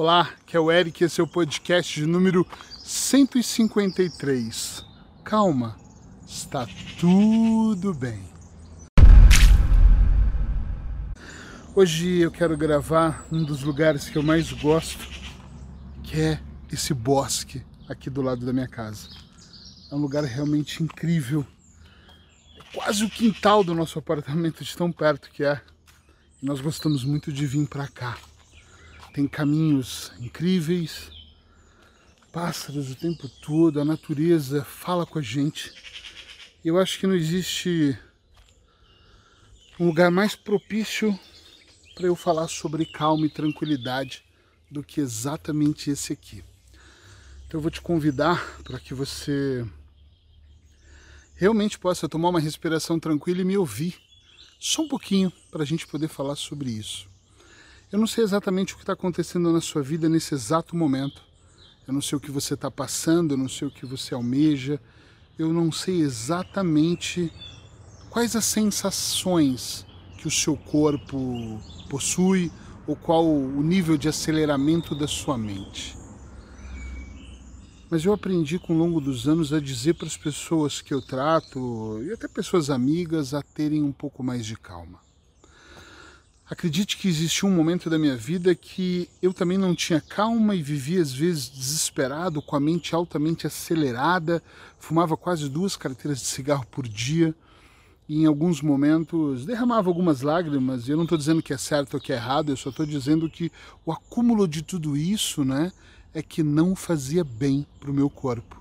Olá, que é o Eric, esse é o podcast de número 153. Calma, está tudo bem. Hoje eu quero gravar um dos lugares que eu mais gosto, que é esse bosque aqui do lado da minha casa. É um lugar realmente incrível. É quase o quintal do nosso apartamento, de tão perto que é. E nós gostamos muito de vir para cá tem caminhos incríveis, pássaros o tempo todo, a natureza fala com a gente. Eu acho que não existe um lugar mais propício para eu falar sobre calma e tranquilidade do que exatamente esse aqui. Então eu vou te convidar para que você realmente possa tomar uma respiração tranquila e me ouvir só um pouquinho para a gente poder falar sobre isso. Eu não sei exatamente o que está acontecendo na sua vida nesse exato momento. Eu não sei o que você está passando, eu não sei o que você almeja. Eu não sei exatamente quais as sensações que o seu corpo possui ou qual o nível de aceleramento da sua mente. Mas eu aprendi com o longo dos anos a dizer para as pessoas que eu trato, e até pessoas amigas, a terem um pouco mais de calma. Acredite que existiu um momento da minha vida que eu também não tinha calma e vivia às vezes desesperado, com a mente altamente acelerada, fumava quase duas carteiras de cigarro por dia e em alguns momentos derramava algumas lágrimas. E eu não estou dizendo que é certo ou que é errado, eu só estou dizendo que o acúmulo de tudo isso, né, é que não fazia bem para o meu corpo.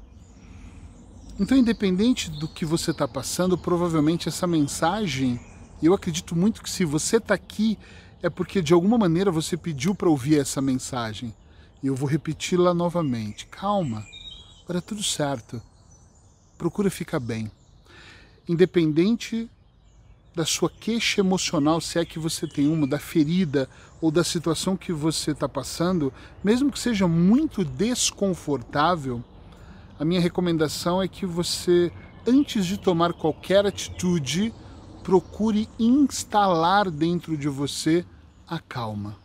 Então, independente do que você está passando, provavelmente essa mensagem e eu acredito muito que se você está aqui é porque de alguma maneira você pediu para ouvir essa mensagem. E eu vou repeti-la novamente. Calma, vai tudo certo. Procura ficar bem. Independente da sua queixa emocional, se é que você tem uma, da ferida ou da situação que você está passando, mesmo que seja muito desconfortável, a minha recomendação é que você, antes de tomar qualquer atitude, procure instalar dentro de você a calma.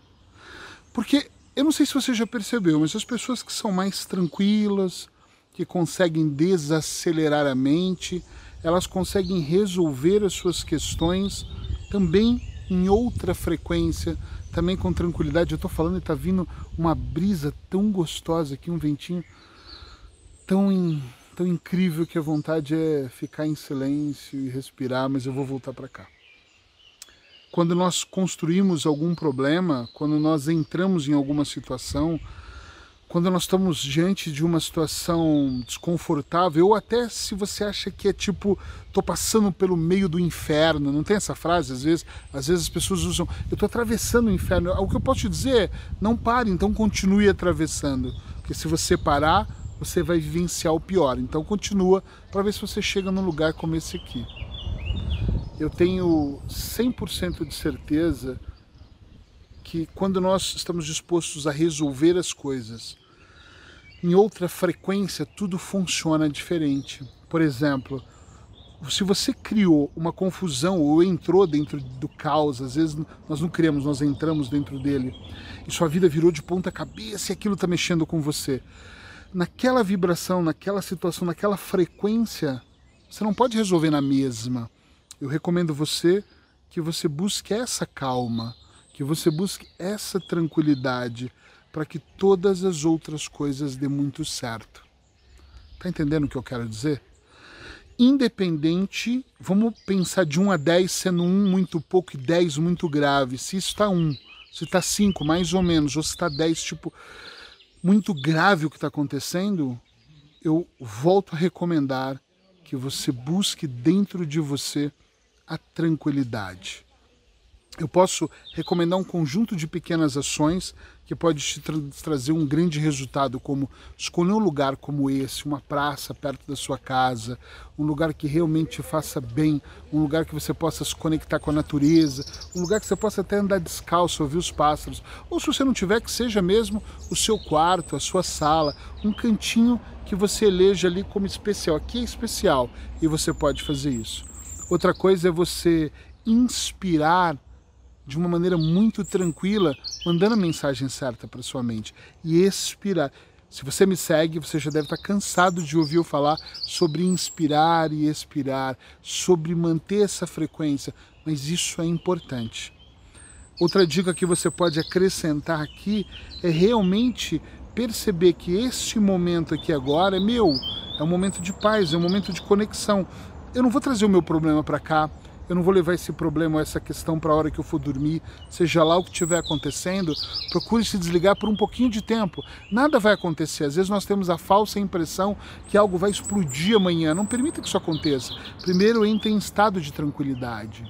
Porque eu não sei se você já percebeu, mas as pessoas que são mais tranquilas, que conseguem desacelerar a mente, elas conseguem resolver as suas questões também em outra frequência, também com tranquilidade. Eu estou falando e está vindo uma brisa tão gostosa aqui, um ventinho tão tão incrível que a vontade é ficar em silêncio e respirar, mas eu vou voltar para cá. Quando nós construímos algum problema, quando nós entramos em alguma situação, quando nós estamos diante de uma situação desconfortável, ou até se você acha que é tipo, tô passando pelo meio do inferno, não tem essa frase? Às vezes, às vezes as pessoas usam, eu tô atravessando o inferno. O que eu posso te dizer é, não pare, então continue atravessando. Porque se você parar, você vai vivenciar o pior. Então continua para ver se você chega num lugar como esse aqui. Eu tenho 100% de certeza que quando nós estamos dispostos a resolver as coisas em outra frequência, tudo funciona diferente. Por exemplo, se você criou uma confusão ou entrou dentro do caos, às vezes nós não criamos, nós entramos dentro dele, e sua vida virou de ponta cabeça e aquilo está mexendo com você naquela vibração, naquela situação, naquela frequência, você não pode resolver na mesma. Eu recomendo você que você busque essa calma, que você busque essa tranquilidade para que todas as outras coisas dê muito certo. Tá entendendo o que eu quero dizer? Independente, vamos pensar de 1 a 10 sendo 1 muito pouco e 10 muito grave. Se está 1, se está 5 mais ou menos, ou se está 10, tipo, muito grave o que está acontecendo, eu volto a recomendar que você busque dentro de você a tranquilidade. Eu posso recomendar um conjunto de pequenas ações que pode te tra trazer um grande resultado, como escolher um lugar como esse, uma praça perto da sua casa, um lugar que realmente te faça bem, um lugar que você possa se conectar com a natureza, um lugar que você possa até andar descalço, ouvir os pássaros, ou se você não tiver, que seja mesmo o seu quarto, a sua sala, um cantinho que você eleja ali como especial. Aqui é especial e você pode fazer isso. Outra coisa é você inspirar de uma maneira muito tranquila, mandando a mensagem certa para sua mente e expirar. Se você me segue, você já deve estar cansado de ouvir eu falar sobre inspirar e expirar, sobre manter essa frequência, mas isso é importante. Outra dica que você pode acrescentar aqui é realmente perceber que este momento aqui agora é meu, é um momento de paz, é um momento de conexão. Eu não vou trazer o meu problema para cá, eu não vou levar esse problema, essa questão para a hora que eu for dormir, seja lá o que estiver acontecendo, procure se desligar por um pouquinho de tempo. Nada vai acontecer. Às vezes nós temos a falsa impressão que algo vai explodir amanhã. Não permita que isso aconteça. Primeiro entre em estado de tranquilidade.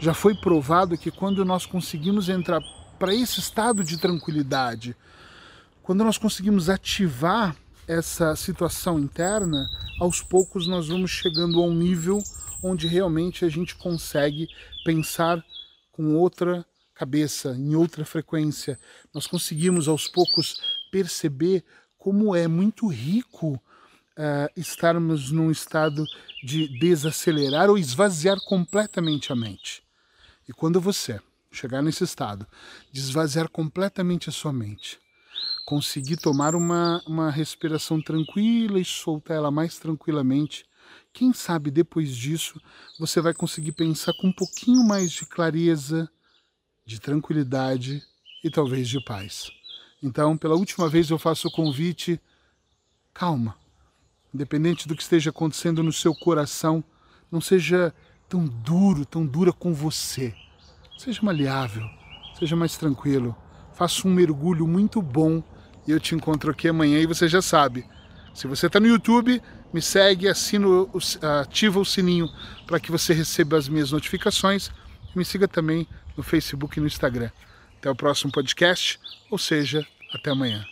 Já foi provado que quando nós conseguimos entrar para esse estado de tranquilidade, quando nós conseguimos ativar essa situação interna, aos poucos nós vamos chegando a um nível onde realmente a gente consegue pensar com outra cabeça, em outra frequência. Nós conseguimos aos poucos perceber como é muito rico uh, estarmos num estado de desacelerar ou esvaziar completamente a mente. E quando você chegar nesse estado, de esvaziar completamente a sua mente, conseguir tomar uma, uma respiração tranquila e soltar ela mais tranquilamente, quem sabe depois disso você vai conseguir pensar com um pouquinho mais de clareza, de tranquilidade e talvez de paz. Então, pela última vez eu faço o convite, calma. Independente do que esteja acontecendo no seu coração, não seja tão duro, tão dura com você. Seja maleável, seja mais tranquilo. Faça um mergulho muito bom e eu te encontro aqui amanhã e você já sabe. Se você está no YouTube, me segue, assina, ativa o sininho para que você receba as minhas notificações. Me siga também no Facebook e no Instagram. Até o próximo podcast, ou seja, até amanhã.